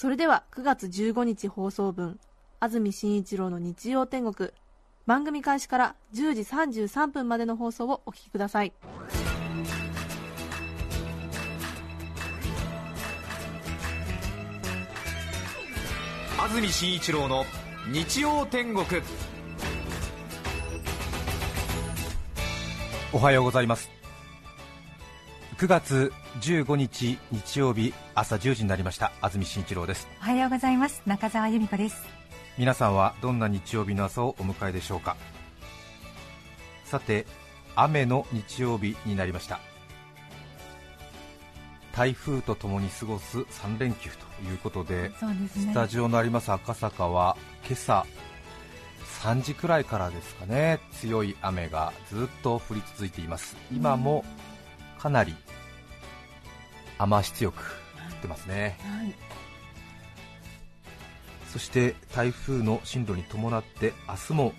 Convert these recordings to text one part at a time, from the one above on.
それでは9月15日放送分安住紳一郎の日曜天国番組開始から10時33分までの放送をお聞きください。安住紳一郎の日曜天国。おはようございます9月15日日曜日朝10時になりました。安住紳一郎です。おはようございます。中澤由美子です。皆さんはどんな日曜日の朝をお迎えでしょうか。さて雨の日曜日になりました。台風とともに過ごす3連休ということでですね。スタジオのあります赤坂は今朝3時くらいからですかね。強い雨がずっと降り続いています。今もかなり雨足強く降ってますね。はい。そして台風の進路に伴って明日も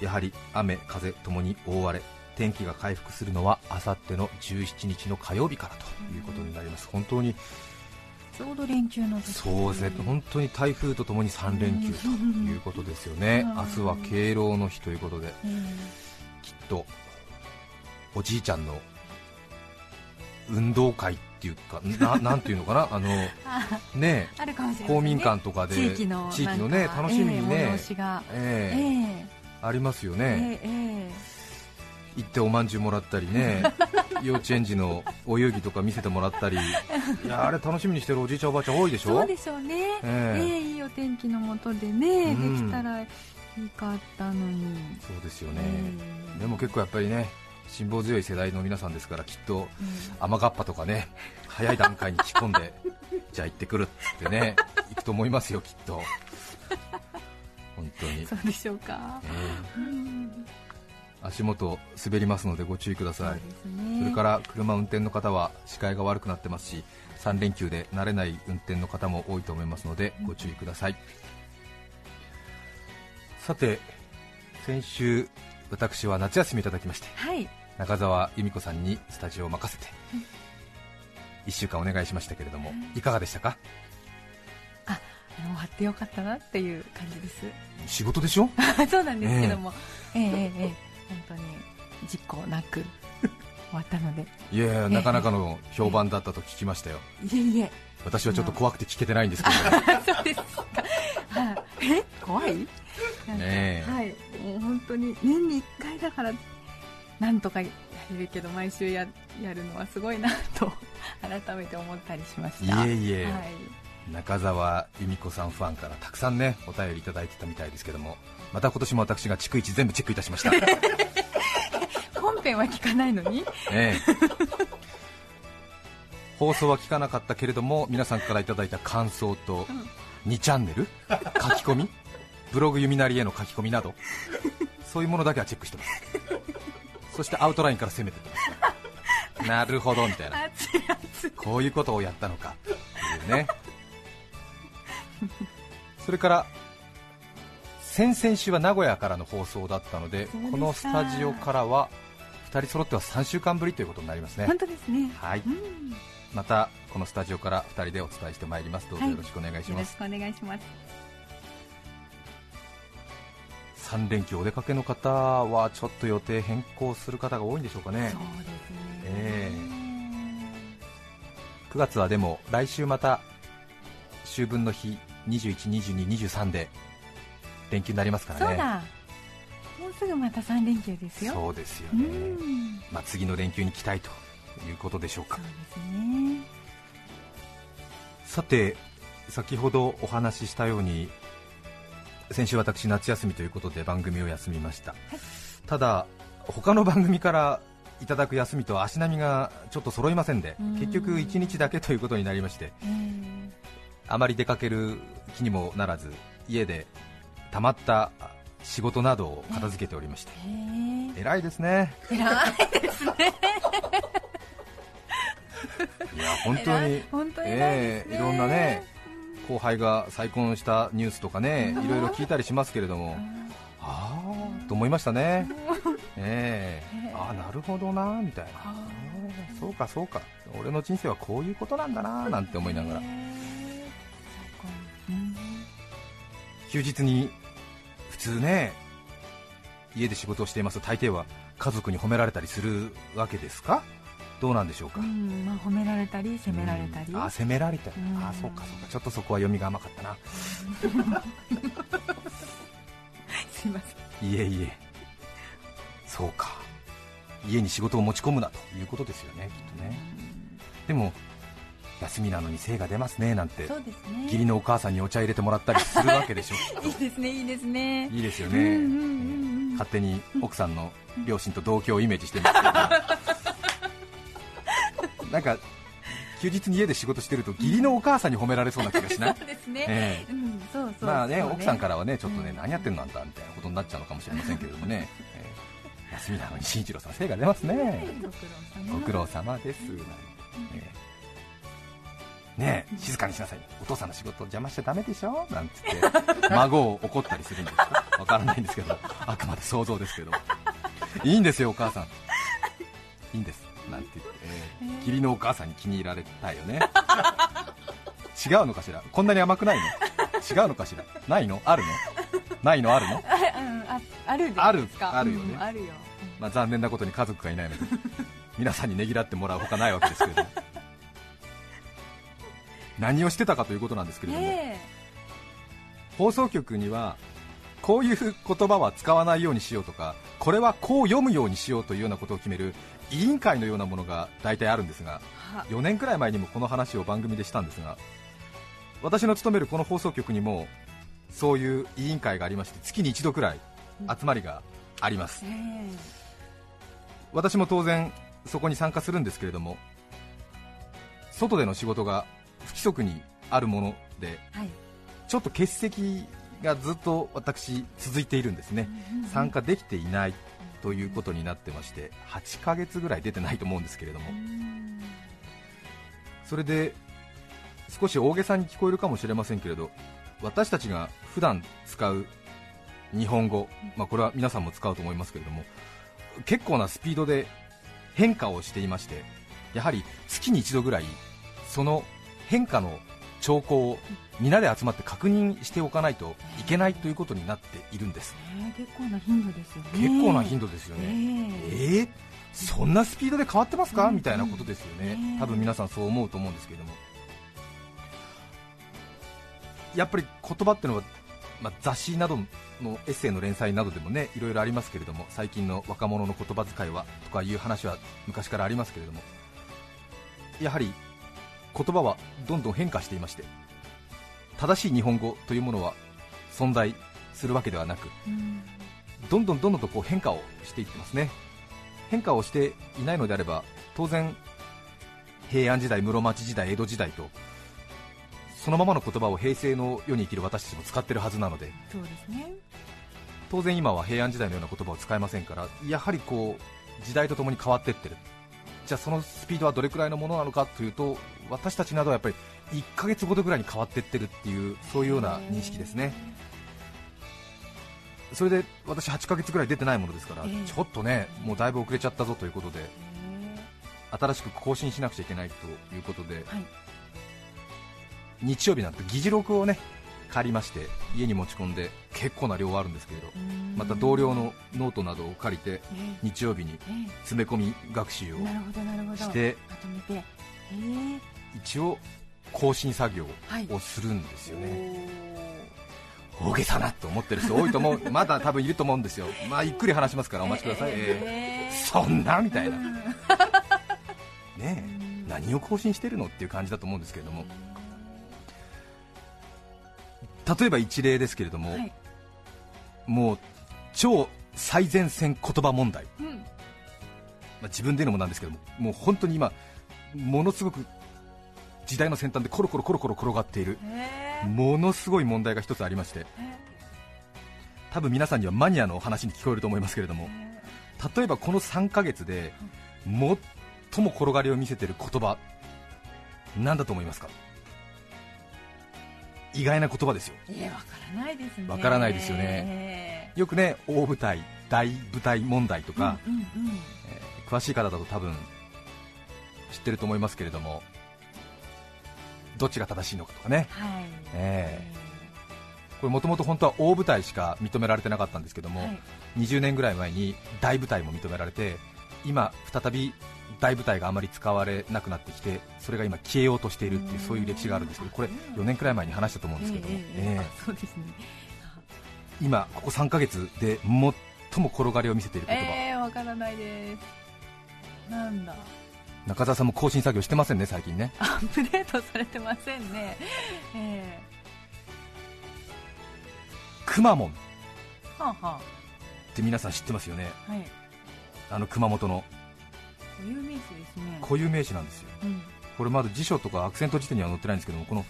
やはり雨風ともに大荒れ天気が回復するのはあさっての17日の火曜日からということになります。本当にちょうど連休の時そうですね、本当に台風とともに3連休ということですよね、うん。明日は敬老の日ということで、えーきっとおじいちゃんの運動会っていうか、な なんていうのかな、あのあね。公民館とかで地域の地域のね楽しみにねええありますよえね、ええ。行っておまんじゅうもらったりね、幼稚園児のお遊戯とか見せてもらったり、いやあれ楽しみにしてるおじいちゃん、おばあちゃん多いでしょ？そうでしょうね、ええ。ええいいお天気の下でね、うん。できたらいいかったのに、そうですよね、ええ。でも結構やっぱりね、辛抱強い世代の皆さんですから、きっとうん。雨がっぱとかね、早い段階に仕込んで、じゃあ行ってくるってね、行くと思いますよ、きっと。本当に、そうでしょうか、えうんえ。足元滑りますのでご注意ください。そね。それから車運転の方は視界が悪くなってますし3連休で慣れない運転の方も多いと思いますのでご注意ください。さて先週私は夏休みいただきまして。はい中澤由美子さんにスタジオを任せて1週間お願いしましたけれどもいかがでしたか？あ終わってよかったなっていう感じです。仕事でしょ？そうなんですけども、ええ。ええええ本当に実行なく終わったので、いやいやなかなかの評判だったと聞きましたよ。いえいえ、私はちょっと怖くて聞けてないんですけど そうですか、はいえ？怖い？ねえ。はい、もう本当に年に1回だから、なんとかやれるけど、毎週や やるのはすごいなと改めて思ったりしました。いえいえ。はい。中澤由美子さんファンからたくさんねお便りいただいてたみたいですけどもまた今年も私が逐一全部チェックいたしました、本編は聞かないのに、ええ。放送は聞かなかったけれども皆さんからいただいた感想と2チャンネル？書き込み？ブログ弓なりへの書き込みなど？そういうものだけはチェックしてますそしてアウトラインから攻めてってますなるほどみたいな。こういうことをやったのか。っていうね。それから先々週は名古屋からの放送だったのでこのスタジオからは2人揃っては3週間ぶりということになりますね。本当ですね。はい。うん。またこのスタジオから2人でお伝えしてまいります。どうぞはいよろしくお願いします、よろしくお願いします。3連休お出かけの方はちょっと予定変更する方が多いんでしょうかねそうですね。え9月はでも来週また秋分の日21、22、23で連休になりますからねそうだ。もうすぐまた3連休ですよ。そうですようね、ん。まあ、次の連休に期待ということでしょうかそうですね。さて先ほどお話ししたように先週私夏休みということで番組を休みました、ただ他の番組からいただく休みと足並みがちょっと揃いませんでうん。結局1日だけということになりましてえーあまり出かける気にもならず家でたまった仕事などを片付けておりまして、偉いですね。偉いですね。いや本当に本当に偉いね。ええいろんなね後輩が再婚したニュースとかねいろいろ聞いたりしますけれども。ああと思いましたね。ええ。ああなるほどなみたいな。そうかそうか。俺の人生はこういうことなんだななんて思いながら。休日に普通ね家で仕事をしています。と大抵は家族に褒められたりするわけですか？どうなんでしょうか、うんまあ、褒められたり責められたり、うん。あ責められたり、うん。あそうかそうか。ちょっとそこは読みが甘かったな。すいません。いえいえ。そうか。家に仕事を持ち込むなということですよねきっとね。でも休みなのに精が出ますねなんて。ね。義理のお母さんにお茶入れてもらったりするわけでしょ。いいですねいいですね。いいですよね、うんうんうんうん勝手に奥さんの両親と同居をイメージしてますけどなんか休日に家で仕事してると義理のお母さんに褒められそうな気がしない？まあね奥さんからはねちょっとね、うん。何やってんのあんたみたいなことになっちゃうのかもしれませんけれどもね、ええ。休みなのに新一郎さん精が出ますね。ご苦労様です、ねえ静かにしなさい。お父さんの仕事邪魔しちゃダメでしょ？なんつって。孫を怒ったりするんですか？わからないんですけど。あくまで想像ですけど。いいんですよお母さん。いいんです義理のお母さんに気に入られたいよね。違うのかしら？こんなに甘くないの？違うのかしら？ないの？あるの？ないのあるの？あうんああるあるあるよね。うんあるよ。まあ、残念なことに家族がいないので皆さんにねぎらってもらうほかないわけですけれど。も 何をしてたかということなんですけれども、ね放送局にはこういう言葉は使わないようにしようとかこれはこう読むようにしようというようなことを決める委員会のようなものが大体あるんですがえは4年くらい前にもこの話を番組でしたんですが私の勤めるこの放送局にもそういう委員会がありまして月に一度くらい集まりがあります。え私も当然そこに参加するんですけれども外での仕事が不規則にあるものでえはい。ちょっと欠席がずっと私続いているんですね。参加できていないということになってまして8ヶ月ぐらい出てないと思うんですけれども。うん。それで少し大げさに聞こえるかもしれませんけれど私たちが普段使う日本語、まあ、これは皆さんも使うと思いますけれども結構なスピードで変化をしていましてやはり月に一度ぐらいその変化の兆候をみんなで集まって確認しておかないといけないということになっているんです。ね結構な頻度ですよね。結構な頻度ですよね、えええーそんなスピードで変わってますか、うん。みたいなことですよね、ね多分皆さんそう思うと思うんですけれども、やっぱり言葉っていうのは、まあ、雑誌などのエッセイの連載などでもねいろいろありますけれども、最近の若者の言葉遣いはとかいう話は昔からありますけれども、やはり言葉はどんどん変化していまして、正しい日本語というものは存在するわけではなく、うんどんどんどんどんとこう変化をしていってますね。変化をしていないのであれば当然平安時代室町時代江戸時代とそのままの言葉を平成の世に生きる私たちも使ってるはずなのでそうですね。当然今は平安時代のような言葉を使えませんからやはりこう時代とともに変わっていってるじゃあそのスピードはどれくらいのものなのかというと私たちなどはやっぱり1ヶ月ごとぐらいに変わっていってるっていうそういうような認識ですね。それで私8ヶ月ぐらい出てないものですから、ええ。ちょっとねもうだいぶ遅れちゃったぞということでへ新しく更新しなくちゃいけないということで、日曜日なんて議事録をね借りまして家に持ち込んで結構な量あるんですけれどうん。また同僚のノートなどを借りてえ日曜日にええ。詰め込み学習をして一応更新作業はい。をするんですよね、大げさなと思ってる人多いと思う。まだ多分いると思うんですよ。まあゆっくり話しますからお待ちください、そんな？みたいな。うん。ねえ。何を更新してるの？っていう感じだと思うんですけれども例えば一例ですけれども、はい。もう超最前線言葉問題、うん。まあ、自分で言うのもなんですけどももう本当に今ものすごく時代の先端でコロコロコロコロ転がっているものすごい問題が一つありましてえ多分皆さんにはマニアの話に聞こえると思いますけれども例えばこの3ヶ月で最も転がりを見せている言葉何だと思いますか？意外な言葉ですよ。えー、わからないですね。わからないですよね。ねよくね大舞台大舞台問題とか、うんうんうん。えー詳しい方だと多分知ってると思いますけれどもどっちが正しいのかとかね。はい。えこれもともと本当は大舞台しか認められてなかったんですけども、はい。20年ぐらい前に大舞台も認められて今再び大舞台があまり使われなくなってきてそれが今消えようとしているっていうそういう歴史があるんですけどこれ4年くらい前に話したと思うんですけど 今ここ3ヶ月で最も転がりを見せている言葉、えー、わからないです。なんだ。中澤さんも更新作業してませんね最近ね。アップデートされてませんね。えくまモン。っー、はあ。はて皆さん知ってますよね。あはい。あの熊本の固有名詞ですね。固有名詞なんですよ。うん。これまだ辞書とかアクセント辞典には載ってないんですけどもこの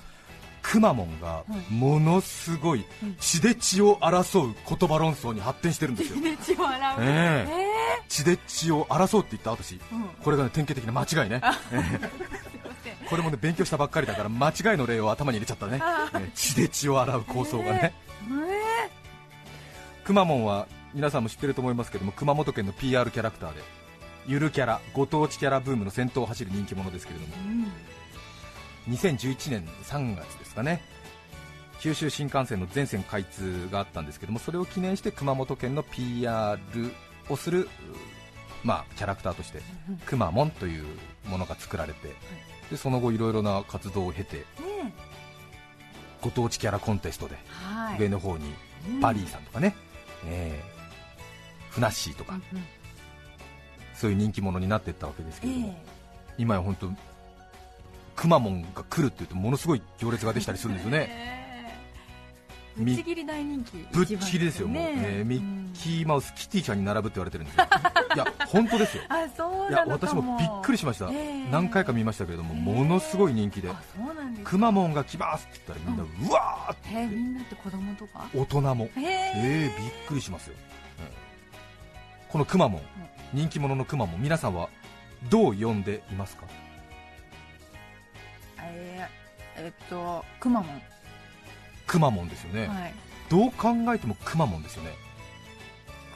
くまモンがはい。ものすごいうん。血で血を争う言葉論争に発展してるんですよ。血で血を洗う。ええ。え血で血を争うって言った私ーうん。これが、ね、典型的な間違いね、これもね勉強したばっかりだから間違いの例を頭に入れちゃったね。血で血を洗う構想がね。え。くまモンは皆さんも知ってると思いますけども熊本県の PR キャラクターでゆるキャラご当地キャラブームの先頭を走る人気者ですけれども。ーうん2011年3月ですかね。九州新幹線の全線開通があったんですけどもそれを記念して熊本県の PR をする、うまあ、キャラクターとしてくまモンというものが作られてでその後いろいろな活動を経てねご当地キャラコンテストではい。上の方にバリーさんとかね、えーふなっしーとかうんうんそういう人気者になっていったわけですけえれども、え。今や本当くまモンが来るっていうとものすごい行列ができたりするんですよね。えーぶみっちぎり大人気。ぶっちぎりですよ、もう、え。ーミッキーマウス、キティちゃんに並ぶって言われてるんですよ、いや、本当ですよ、あそういや私もびっくりしました、えー何回か見ましたけれども、ものすごい人気で、くまモンが来ますって言ったら、みんな、うわーって、えー、みんなって子供とか？大人も、え。ー、えー、びっくりしますよ、えーこのくまモン、人気者のくまモン、皆さんはどう呼んでいますか、えー、えっとくまモン。くまモンですよね、はい。どう考えてもくまモンですよね、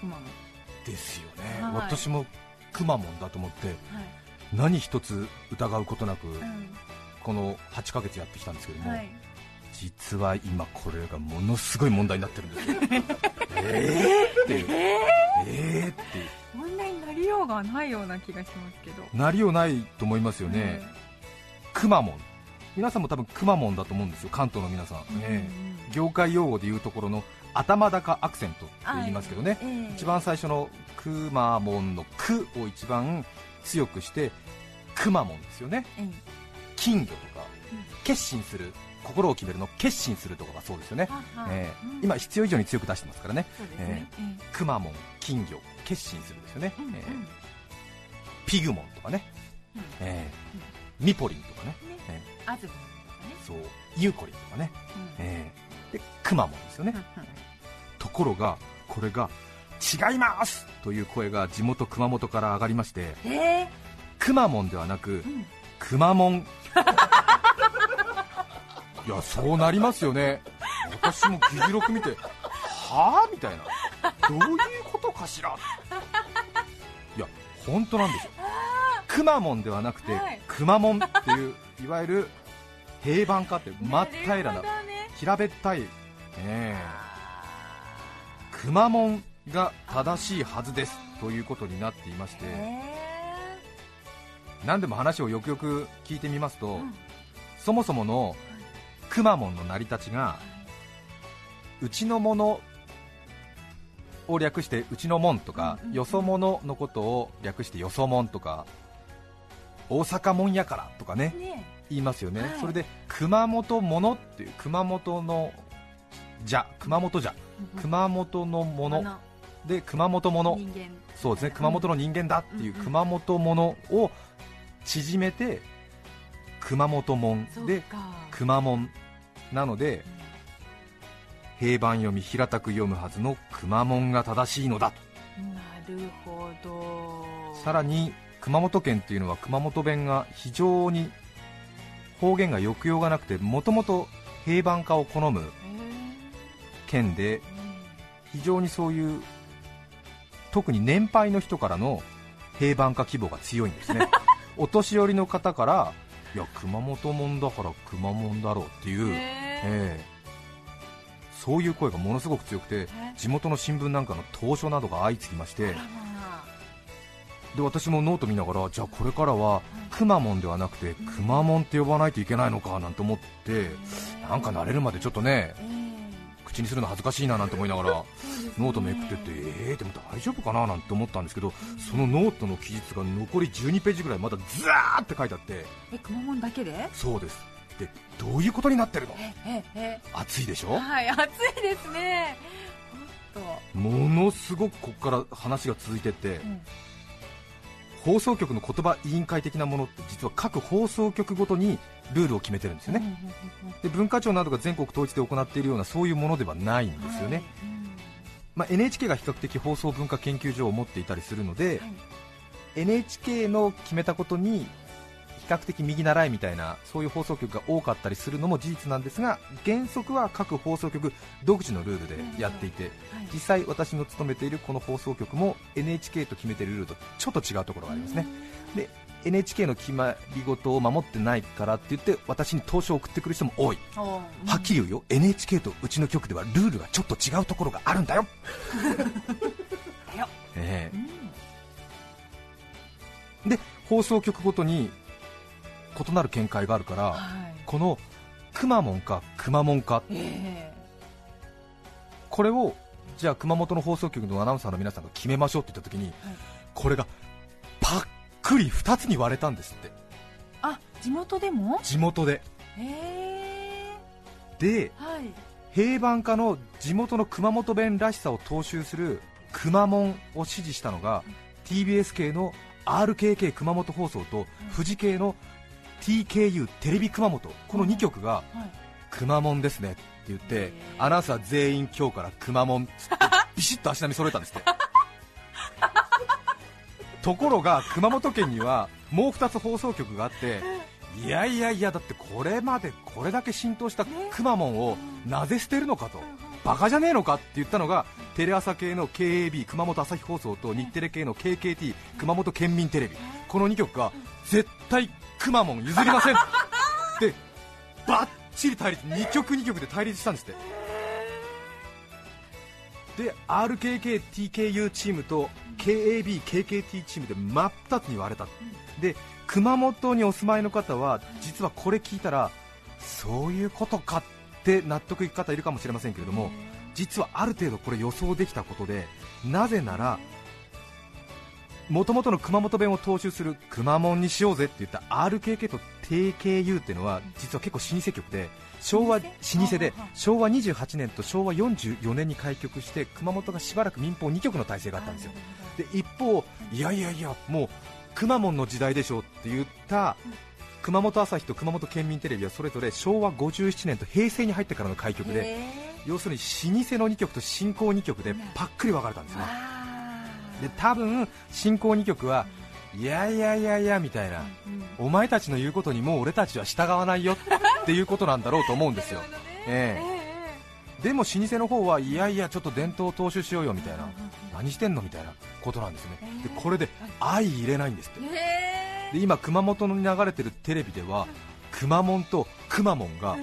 くまモン。ですよね、はい。私もくまモンだと思って、はい。何一つ疑うことなく、うん。この8ヶ月やってきたんですけども、はい。実は今これがものすごい問題になってるんですよ。えーっていう。えー？っていう。問りようがないような気がしますけど。なりようないと思いますよね、くまモン。皆さんも多分くまモンだと思うんですよ。関東の皆さん、うんええ業界用語でいうところの頭高アクセントって言いますけどね、ええ。一番最初のくまモンのくを一番強くしてくまモンですよね。ええ。金魚とか。うん。決心する心を決めるの決心するとかがそうですよね、ええうん。今必要以上に強く出してますからね。ええくまモン金魚決心するですよね、うんうん。ええピグモンとかね、うん。ええミポリンとかね、ね。えあずみとかね。えそう。ユーコリンとかね、うん。ええでくまモンですよね、うんうん。ところがこれが違いますという声が地元熊本から上がりまして。ええくまモンではなくうん。くまモンいやそうなりますよね。私も議事録見てはあ？みたいな。どういうことかしら？いや本当なんですよ。くまモンではなくてはい。くまモンっていういわゆる平板化って真っ平らな平べったい、ええ。くまモンが正しいはずですということになっていまして。え。何でも話をよくよく聞いてみますと、えうん。そもそものくまモンの成り立ちがうちのものを略してうちのもんとか、よそ者のことを略してよそもんとか大阪もんやからとかねね言いますよね、はい。それで熊本ものっていう熊本のじゃ熊本じゃえ熊本のもの。で熊本もの。人間。そうですね熊本の人間だっていう熊本ものを縮めて熊本もん。でか。熊もんなので平板読み平たく読むはずのくまモンが正しいのだ。となるほど。さらに熊本県っていうのは熊本弁が非常に方言が抑揚がなくてもともと平板化を好むへ県でー非常にそういう特に年配の人からの平板化希望が強いんですね。お年寄りの方からいや熊本もんだから熊本だろうっていう、ええ。そういう声がものすごく強くて地元の新聞なんかの投書などが相次ぎまして。で私もノート見ながらじゃあこれからはくまモンではなくてくまモンって呼ばないといけないのかなんて思ってあなんか慣れるまでちょっとねえー口にするの恥ずかしいななんて思いながらノートめくってってえーでも大丈夫かななんて思ったんですけどそのノートの記述が残り12ページぐらいまだずらーって書いてあって。えくまモンだけで？そうですでどういうことになってるの？暑いでしょ？はい暑いですね。ものすごくここから話が続いてってうん。放送局の言葉委員会的なものって実は各放送局ごとにルールを決めてるんですよね、で文化庁などが全国統一で行っているようなそういうものではないんですよね、はいうんまあ、NHK が比較的放送文化研究所を持っていたりするので、はい。NHK の決めたことに比較的右習いみたいなそういう放送局が多かったりするのも事実なんですが原則は各放送局独自のルールでやっていてはい。実際私の勤めているこの放送局も NHK と決めているルールとちょっと違うところがありますね。で NHK の決まり事を守ってないからって言って私に投書を送ってくる人も多い。はっきり言うよ。NHK とうちの局ではルールがちょっと違うところがあるんだよ。だよ。えうん。えで放送局ごとに異なる見解があるからはい。このくまモンかくまモンか。えこれをじゃあ熊本の放送局のアナウンサーの皆さんが決めましょうって言った時にえはい。これがパックリ2つに割れたんですって。あ地元でも？地元で。へでえはい。平板化の地元の熊本弁らしさを踏襲するくまモンを支持したのが TBS 系の RKK 熊本放送と富士系の TKU テレビ熊本。この2局がはい。くまモンですねって言ってアナウンサー全員今日からくまモンってビシッと足並み揃えたんですって。ところが熊本県にはもう2つ放送局があっていやいやいやだってこれまでこれだけ浸透したくまモンをなぜ捨てるのかとバカじゃねえのかって言ったのがテレ朝系の KAB 熊本朝日放送と日テレ系の KKT 熊本県民テレビ。この2局が絶対くまモン譲りません。でバッチリ対立。2局2局で対立したんですって。で RKKTKU チームと KABKKT チームで真っ二つに割れた。で熊本にお住まいの方は実はこれ聞いたらそういうことかって納得いく方いるかもしれませんけれども実はある程度これ予想できたことでなぜならもともとの熊本弁を踏襲するくまモンにしようぜって言った RKK と TKU っていうのは実は結構老舗局で昭和老老舗。舗で昭和28年と昭和44年に開局して熊本がしばらく民放2局の体制があったんですよ。で一方、いやいやいや、もうくまモンの時代でしょって言った熊本朝日と熊本県民テレビはそれぞれ昭和57年と平成に入ってからの開局でへ要するに老舗の2局と新興2局でパックリ分かれたんですーねで多分新興2局はいやいやいやいやみたいな。うんお前たちの言うことにもう俺たちは従わないよっていうことなんだろうと思うんですよ。ええ。えでも老舗の方はいやいやちょっと伝統を踏襲しようよみたいな。何してんのみたいなことなんですね。でえ。えこれで相入れないんですって。で今熊本に流れてるテレビではくまモンとくまモンが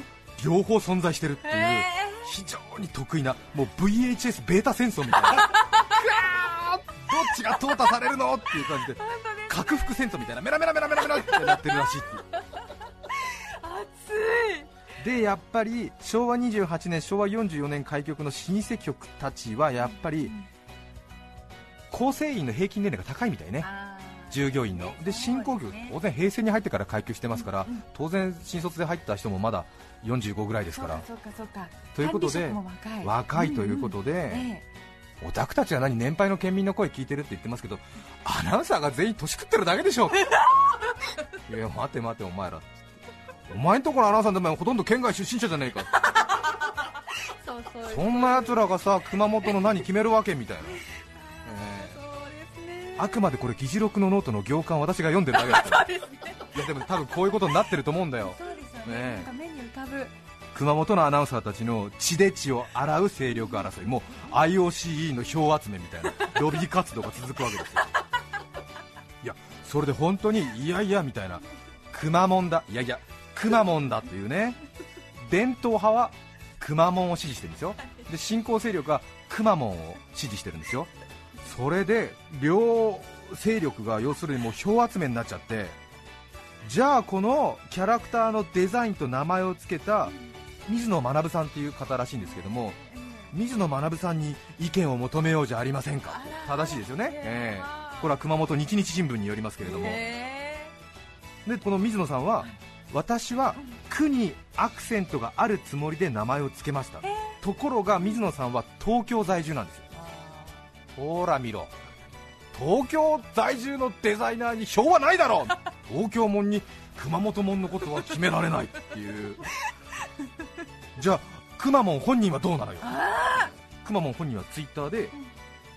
両方存在してるっていうえ。非常に得意なもう VHS ベータ戦争みたいな っちが淘汰されるの？っていう感じで核服戦争みたいなメラメラメラメラメラってなってるらしい熱い。でやっぱり昭和28年昭和44年開局の老舗局たちはやっぱり構成員の平均年齢が高いみたいね。従業員の。で新興局当然平成に入ってから開局してますから当然新卒で入った人もまだ45ぐらいですから。そうかそうかそうか。ということで若い。ということで、えオタクたちは何年配の県民の声聞いてるって言ってますけどアナウンサーが全員年食ってるだけでしょ いや待て待てお前ら。お前んところのアナウンサーでもほとんど県外出身者じゃねえか。そんなやつらがさ熊本の何決めるわけみたいな、えー。あくまでこれ議事録のノートの行間を私が読んでるだけだから いやでも多分こういうことになってると思うんだよ。そうですよねえね。なんか目に浮かぶ熊本のアナウンサーたちの血で血を洗う勢力争い。もう IOCE の票集めみたいなロビー活動が続くわけですよ。いやそれで本当にいやいやみたいなくまモンだ。いやいやくまモンだというね。伝統派はくまモンを支持してるんですよ。で新興勢力はくまモンを支持してるんですよ。それで両勢力が要するにもう票集めになっちゃってじゃあこのキャラクターのデザインと名前を付けた水野学さんっていう方らしいんですけども水野学さんに意見を求めようじゃありませんか。正しいですよね、ええ。あこれは熊本日日新聞によりますけれども、へでこの水野さんは私は「区にアクセントがあるつもりで名前を付けました。ところが水野さんは東京在住なんですよ。ほら見ろ。東京在住のデザイナーに票はないだろう。東京門に熊本門のことは決められないっていう じゃあくまモン本人はどうなのよ？くまモン本人はツイッターで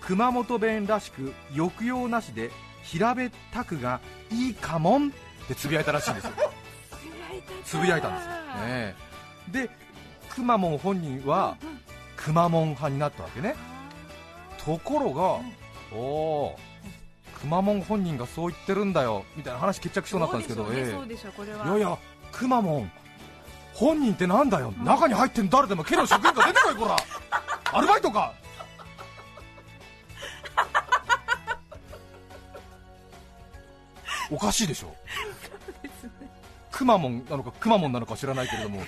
熊本弁らしく抑揚なしで平べったくがいいかもんってつぶやいたらしいんですよ。つぶやいたんですよ、ねえでくまモン本人はくまモン派になったわけね。ところが、おおくまモン本人がそう言ってるんだよみたいな話決着しそうになったんですけどええ。そうでしょうこれは。いやいやくまモン本人ってなんだよ、中に入ってん誰でも県の職員が出てこいこら。アルバイトか。おかしいでしょ？くまモンなのかくまモンなのか知らないけれども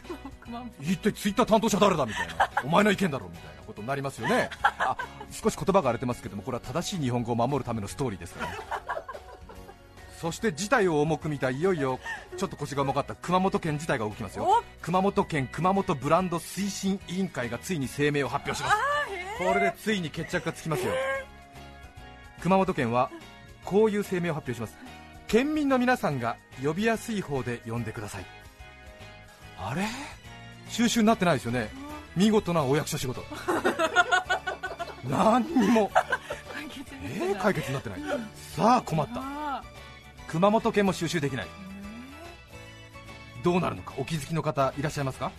一体ツイッター担当者誰だみたいな。お前の意見だろみたいなことになりますよね。あ少し言葉が荒れてますけどもこれは正しい日本語を守るためのストーリーですからねそして事態を重く見たいよいよちょっと腰が重かった熊本県自体が動きますよ。熊本県熊本ブランド推進委員会がついに声明を発表します。これでついに決着がつきますよ。熊本県はこういう声明を発表します。県民の皆さんが呼びやすい方で呼んでください。あれ？収集になってないですよね。見事なお役所仕事。何にも。解決え解決になってない。さあ困った。あ熊本県も収集できない。どうなるのかお気づきの方いらっしゃいますか？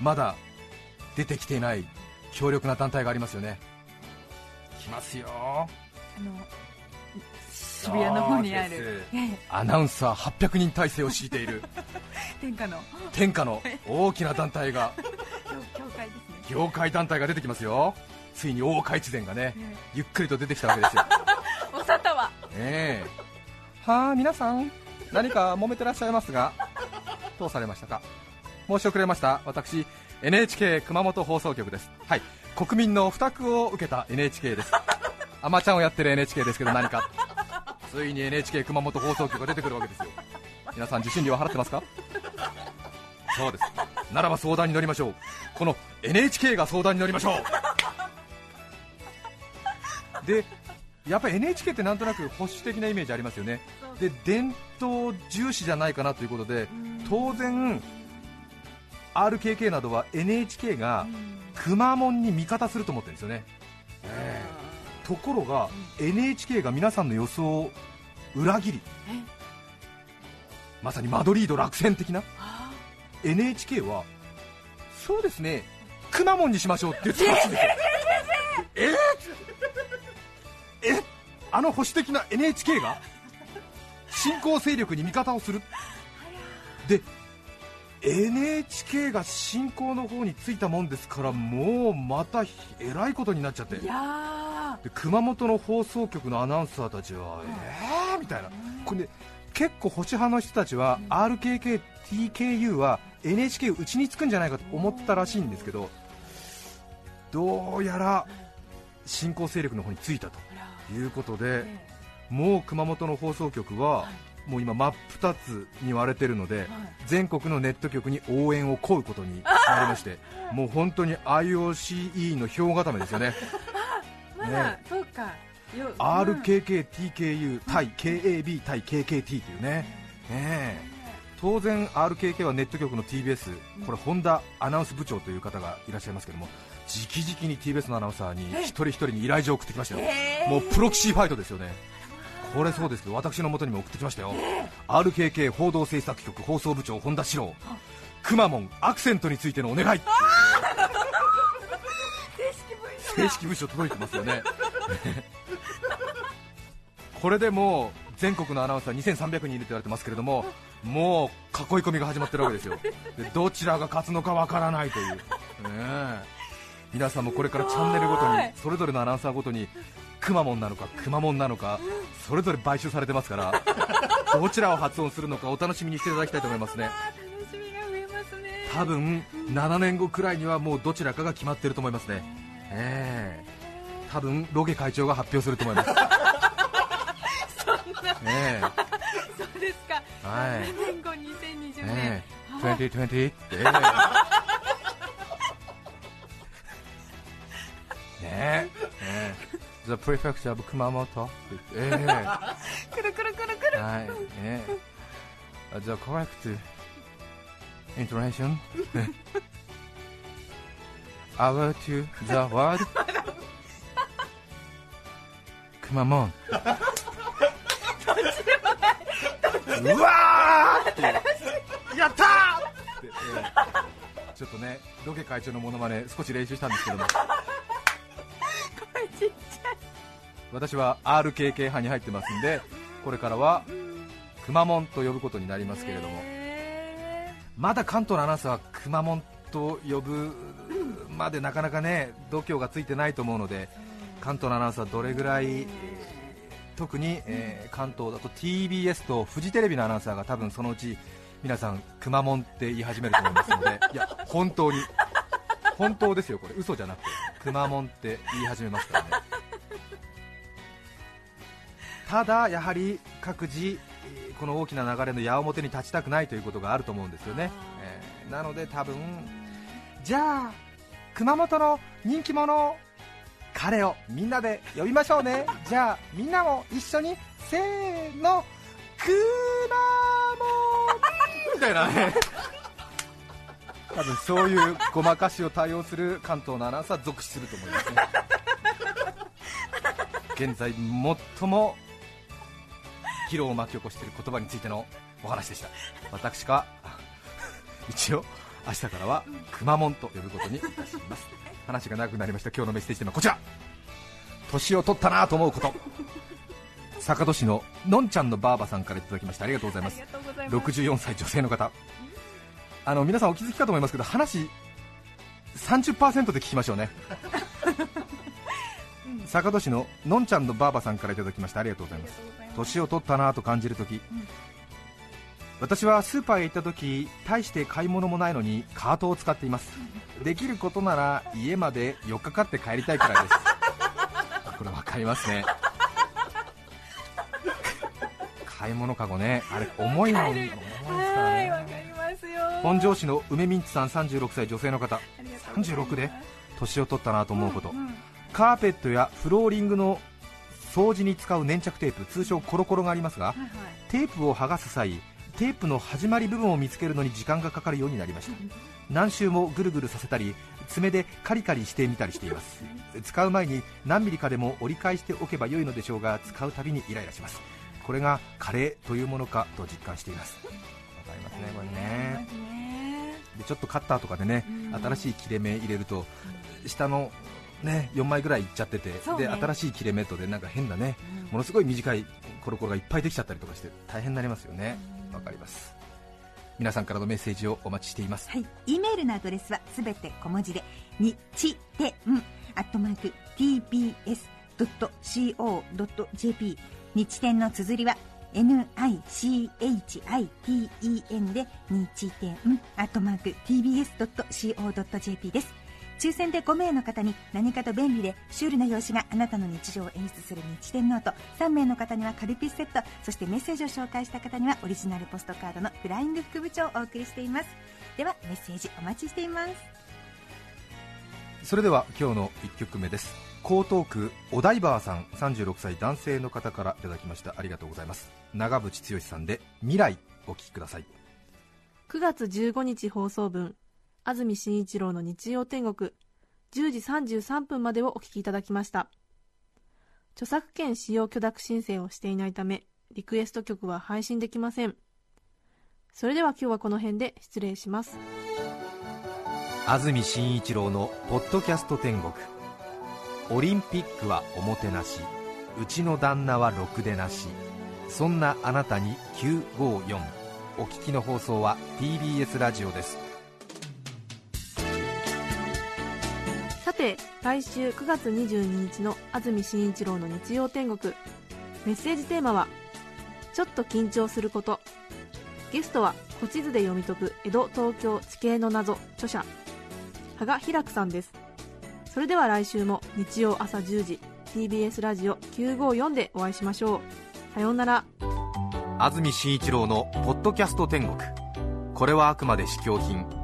まだ出てきていない強力な団体がありますよね。来ますよ。あの渋谷の方にある。ええアナウンサー800人体制を敷いている。天下の。天下の 大きな団体が教教会ですね。業界団体が出てきますよ。ついに大岡越前がねえゆっくりと出てきたわけですよ。え お沙汰は。ええはあ皆さん何か揉めてらっしゃいますが どうされましたか？申し遅れました。私 NHK 熊本放送局です。はい。国民の負託を受けた NHK です。アマちゃんをやってる NHK ですけど何か。ついに NHK 熊本放送局が出てくるわけですよ。皆さん受信料は払ってますか？そうです。ならば相談に乗りましょう。この NHK が相談に乗りましょう。でやっぱり NHK ってなんとなく保守的なイメージありますよね。で伝統重視じゃないかなということで当然 RKK などは NHK がくまモンに味方すると思ってるんですよね、ええ。ところが NHK が皆さんの予想を裏切りまさにマドリード落選的な。NHK はそうですねくまモンにしましょうって言ってたらしいんですよえ？ーえあの保守的な NHK が新興勢力に味方をする？で NHK が新興の方についたもんですからもうまたえらいことになっちゃって。いやで熊本の放送局のアナウンサーたちは、えー？みたいな、これね、結構保守派の人たちは、RKK、TKU は NHK うちにつくんじゃないかと思ったらしいんですけど、どうやら新興勢力の方についたということで、もう熊本の放送局は、もう今、真っ二つに割れてるので、全国のネット局に応援を請うことになりまして、もう本当に IOCE の票固めですよね。まだそうか。よ RKK、TKU 対 KAB 対 KKT というね、ねえ。当然 RKK はネット局の TBS、これ本田アナウンス部長という方がいらっしゃいますけども直々に TBS のアナウンサーに一人一人に依頼状を送ってきましたよ、もうプロキシーファイトですよね。これそうですけど私の元にも送ってきましたよ、RKK 報道制作局放送部長本田史郎。くまモンアクセントについてのお願い。正式文書届いてますよね。これでもう全国のアナウンサー2300人いると言われてますけれどももう囲い込みが始まってるわけですよ。でどちらが勝つのかわからないという、ねえ皆さんもこれからチャンネルごとにそれぞれのアナウンサーごとにくまモンなのかくまモンなのかそれぞれ買収されてますから どちらを発音するのかお楽しみにしていただきたいと思いますね。楽しみが増えますね。多分7年後くらいにはもうどちらかが決まってると思いますね。ええ。多分ロゲ会長が発表すると思います。ええ。そうですか。はい。7年後2020年、ええ。2020って、え えね。えええ The Prefecture of 熊本 ええ。くるくるくるくる。はい、ね、The correct intonation? Our to the モン うわー！やったー！ちょっとねロケ会長のモノマネ少し練習したんですけども私は RKK 派に入ってますんでこれからはくまモンと呼ぶことになりますけれども。まだ関東のアナウンサーはくまモンと呼ぶまでなかなかね度胸がついてないと思うので関東のアナウンサーはどれぐらい、特に、えー関東だと TBS とフジテレビのアナウンサーが多分そのうち皆さんくまモンって言い始めると思いますので いや本当に。本当ですよこれ。嘘じゃなくて。くまモンって言い始めますからね。ただやはり各自えーこの大きな流れの矢面に立ちたくないということがあると思うんですよね、えーなので多分じゃあ熊本の人気者彼をみんなで呼びましょうね。じゃあみんなも一緒にせーのくまモンみたいなね。多分そういうごまかしを対応する関東のアナウンサーは続出すると思いますね。現在最も議論を巻き起こしている言葉についてのお話でした。私が一応明日からはくまモンと呼ぶことにいたします。話が長くなりました。今日のメッセージテーマはこちら。年を取ったなと思うこと。坂戸市ののんちゃんのばあばさんからいただきました。ありがとうございます。ありがとうございます。64歳女性の方。あの皆さんお気づきかと思いますけど話30%で聞きましょうね坂戸市ののんちゃんのばあばさんからいただきました。ありがとうございます。年を取ったなと感じるとき、私はスーパーへ行ったとき大して買い物もないのにカートを使っています。できることなら家まで4日かって帰りたいくらいです。これ分かりますね。買い物かごね。あれ重いの重いですからはいわかねりますよ。本庄市の梅ミンチさん36歳女性の方。ありがとうございます。36で年を取ったなと思うこと、んんカーペットやフローリングの掃除に使う粘着テープ通称コロコロがありますがはいはい。テープを剥がす際テープの始まり部分を見つけるのに時間がかかるようになりました。何周もぐるぐるさせたり爪でカリカリしてみたりしています。使う前に何ミリかでも折り返しておけば良いのでしょうが使うたびにイライラします。これがカレーというものかと実感しています。わかりますねこれね。でちょっとカッターとかでねうん。新しい切れ目入れると下のね4枚ぐらいいっちゃってて、ね。で新しい切れ目とでなんか変なねものすごい短いコロコロがいっぱいできちゃったりとかして大変になりますよね。わかります。皆さんからのメッセージをお待ちしています。はい、E メールのアドレスはすべて小文字で、にちてん、アットマーク、tbs.co.jp、日天の綴りは、nichiten で、日天、アットマーク、tbs.co.jp です。抽選で5名の方に何かと便利でシュールな用紙があなたの日常を演出する日天ノート。3名の方にはカルピスセット。そしてメッセージを紹介した方にはオリジナルポストカードのフライング副部長をお送りしています。ではメッセージお待ちしています。それでは今日の1曲目です。江東区おダイバーさん36歳男性の方からいただきました。ありがとうございます。長渕剛さんで未来お聴きください。9月15日放送分安住紳一郎の日曜天国。10時33分までをお聞きいただきました。著作権使用許諾申請をしていないためリクエスト曲は配信できません。それでは今日はこの辺で失礼します。安住紳一郎の「ポッドキャスト天国」オリンピックはおもてなし。うちの旦那はろくでなし。そんなあなたに954お聞きの放送は TBS ラジオです。て来週9月22日の安住紳一郎の日曜天国。メッセージテーマは「ちょっと緊張すること」ゲストは古地図で読み解く江戸東京地形の謎著者羽賀ひらくさんです。それでは来週も日曜朝10時 TBS ラジオ954でお会いしましょう。さようなら。安住紳一郎の「ポッドキャスト天国」これはあくまで試供品。